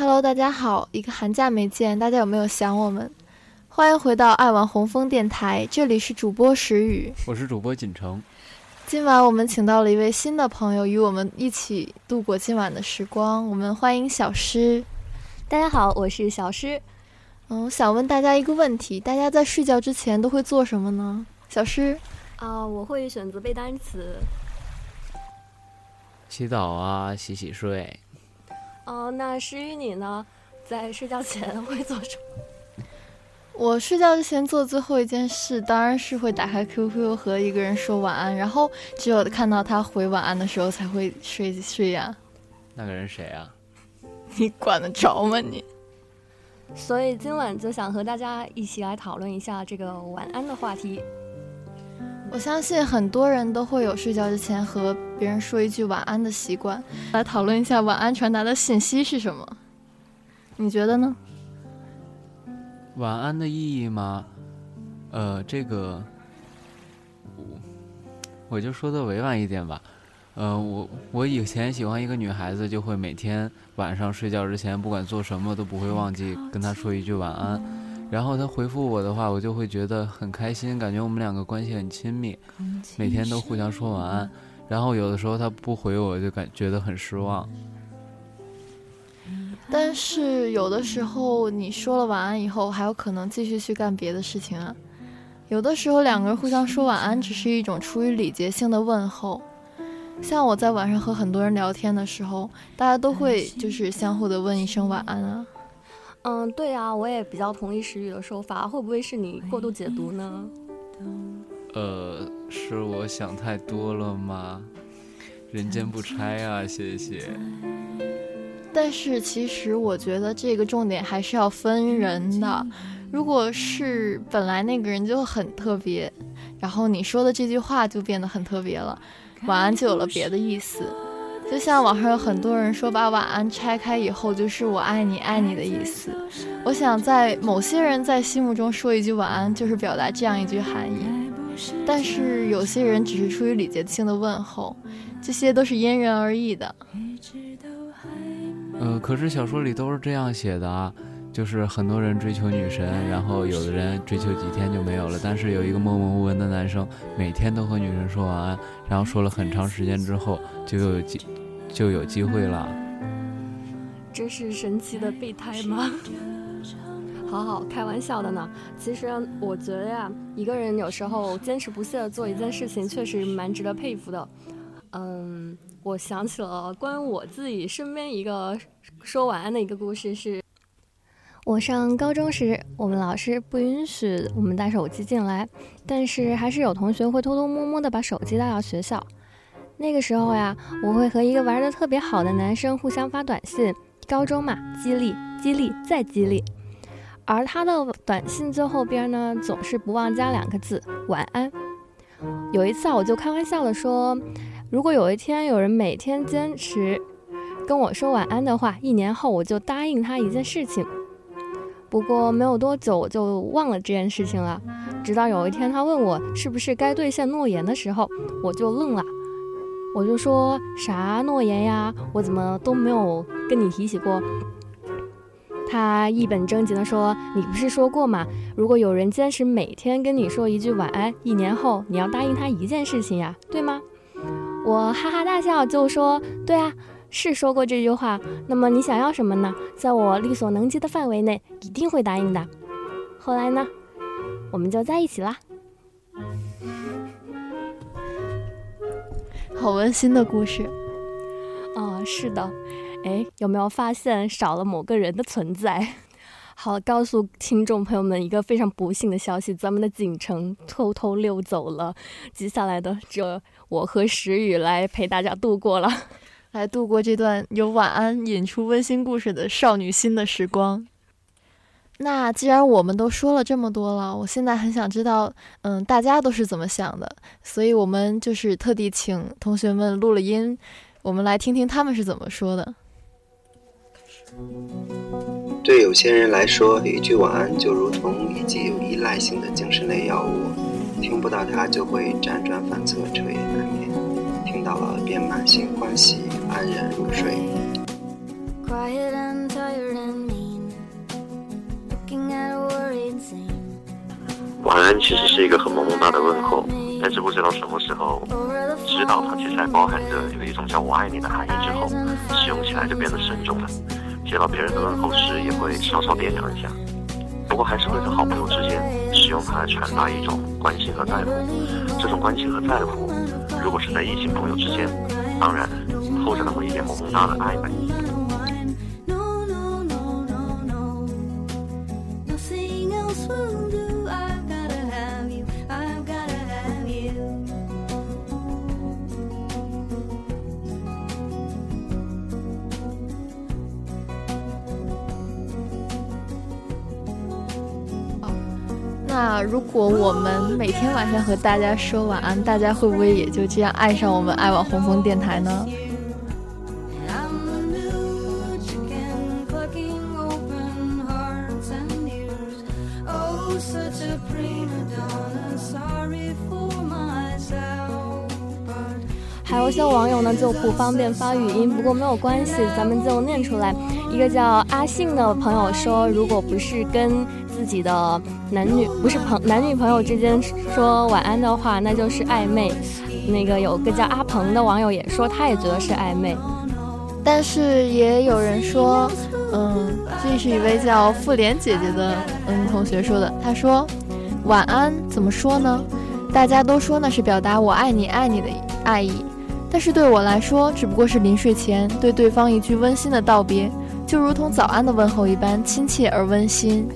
Hello，大家好，一个寒假没见，大家有没有想我们？欢迎回到爱玩红枫电台，这里是主播石宇，我是主播锦城。今晚我们请到了一位新的朋友，与我们一起度过今晚的时光。我们欢迎小诗。大家好，我是小诗。嗯，我想问大家一个问题：大家在睡觉之前都会做什么呢？小诗啊，我会选择背单词。洗澡啊，洗洗睡。哦，那诗雨你呢？在睡觉前 会做什么？我睡觉之前做最后一件事，当然是会打开 QQ 和一个人说晚安，然后只有看到他回晚安的时候才会睡睡呀。那个人谁啊？你管得着吗你？所以今晚就想和大家一起来讨论一下这个晚安的话题。我相信很多人都会有睡觉之前和别人说一句晚安的习惯，来讨论一下晚安传达的信息是什么？你觉得呢？晚安的意义吗？呃，这个，我我就说的委婉一点吧。呃，我我以前喜欢一个女孩子，就会每天晚上睡觉之前，不管做什么都不会忘记跟她说一句晚安。然后他回复我的话，我就会觉得很开心，感觉我们两个关系很亲密，每天都互相说晚安。然后有的时候他不回我，就感觉得很失望。但是有的时候你说了晚安以后，还有可能继续去干别的事情啊。有的时候两个人互相说晚安，只是一种出于礼节性的问候。像我在晚上和很多人聊天的时候，大家都会就是相互的问一声晚安啊。嗯，对啊，我也比较同意石宇的说法，会不会是你过度解读呢？呃，是我想太多了吗？人间不拆啊，谢谢。但是其实我觉得这个重点还是要分人的。如果是本来那个人就很特别，然后你说的这句话就变得很特别了，晚安就有了别的意思。就像网上有很多人说，把晚安拆开以后就是我爱你爱你的意思。我想在某些人在心目中说一句晚安，就是表达这样一句含义。但是有些人只是出于礼节性的问候，这些都是因人而异的。呃，可是小说里都是这样写的啊，就是很多人追求女神，然后有的人追求几天就没有了。但是有一个默默无闻的男生，每天都和女神说晚安，然后说了很长时间之后，就有几。就有机会了。这是神奇的备胎吗？好好开玩笑的呢。其实我觉得呀，一个人有时候坚持不懈的做一件事情，确实蛮值得佩服的。嗯，我想起了关于我自己身边一个说晚安的一个故事，是我上高中时，我们老师不允许我们带手机进来，但是还是有同学会偷偷摸摸的把手机带到学校。那个时候呀，我会和一个玩的特别好的男生互相发短信，高中嘛，激励，激励，再激励。而他的短信最后边呢，总是不忘加两个字“晚安”。有一次啊，我就开玩笑的说，如果有一天有人每天坚持跟我说晚安的话，一年后我就答应他一件事情。不过没有多久，我就忘了这件事情了。直到有一天他问我是不是该兑现诺言的时候，我就愣了。我就说啥诺言呀？我怎么都没有跟你提起过？他一本正经的说：“你不是说过吗？如果有人坚持每天跟你说一句晚安，一年后你要答应他一件事情呀，对吗？”我哈哈大笑，就说：“对啊，是说过这句话。那么你想要什么呢？在我力所能及的范围内，一定会答应的。”后来呢，我们就在一起啦。好温馨的故事，啊，是的，哎，有没有发现少了某个人的存在？好，告诉听众朋友们一个非常不幸的消息，咱们的锦城偷偷溜走了，接下来的只有我和石宇来陪大家度过了，来度过这段由晚安引出温馨故事的少女心的时光。那既然我们都说了这么多了，我现在很想知道，嗯，大家都是怎么想的？所以我们就是特地请同学们录了音，我们来听听他们是怎么说的。对有些人来说，一句晚安就如同一剂有依赖性的精神类药物，听不到它就会辗转反侧，彻夜难眠；听到了便满心欢喜，安然入睡。晚安其实是一个很萌萌哒的问候，但是不知道什么时候知道它其实还包含着有一种叫我爱你的含义之后，使用起来就变得慎重了。接到别人的问候时，也会稍稍掂量一下。不过还是会在好朋友之间使用它来传达一种关心和在乎。这种关心和在乎，如果是在异性朋友之间，当然透着那么一点萌萌哒的暧昧。那如果我们每天晚上和大家说晚安，大家会不会也就这样爱上我们爱网红枫电台呢？还有些网友呢就不方便发语音，不过没有关系，咱们就念出来。一个叫阿信的朋友说，如果不是跟自己的男女不是朋男女朋友之间说晚安的话，那就是暧昧。那个有个叫阿鹏的网友也说，他也觉得是暧昧。但是也有人说，嗯，这是一位叫妇联姐姐的嗯同学说的。他说，晚安怎么说呢？大家都说那是表达我爱你爱你的爱意，但是对我来说，只不过是临睡前对对方一句温馨的道别，就如同早安的问候一般亲切而温馨。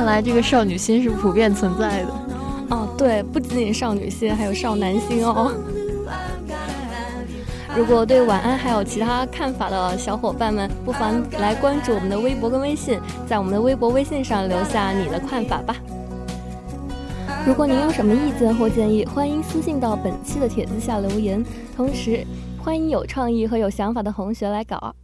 看来这个少女心是普遍存在的。哦，对，不仅仅少女心，还有少男心哦。如果对晚安还有其他看法的小伙伴们，不妨来关注我们的微博跟微信，在我们的微博、微信上留下你的看法吧。如果您有什么意见或建议，欢迎私信到本期的帖子下留言。同时，欢迎有创意和有想法的同学来搞。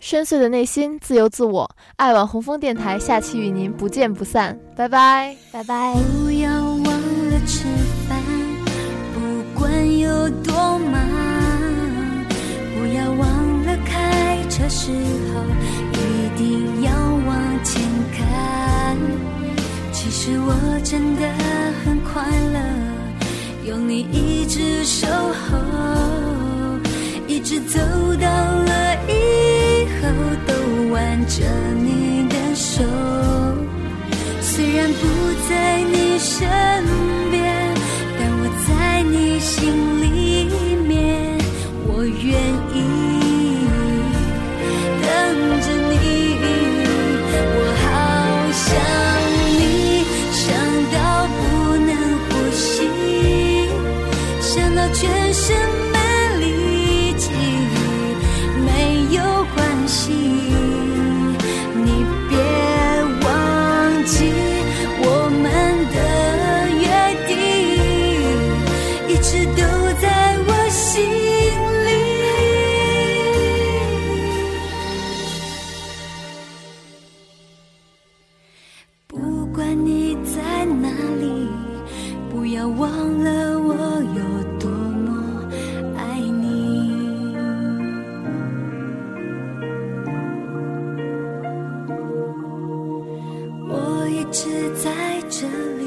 深邃的内心，自由自我，爱晚红枫电台，下期与您不见不散，拜拜，拜拜。不要忘了吃饭，不管有多忙，不要忘了开车时候一定要往前看。其实我真的很快乐，有你一直守候，一直走到了牵着你的手，虽然不在你身边，但我在你心里面，我愿意等着你。我好想你，想到不能呼吸，想到全身没力气，没有关系。直在这里。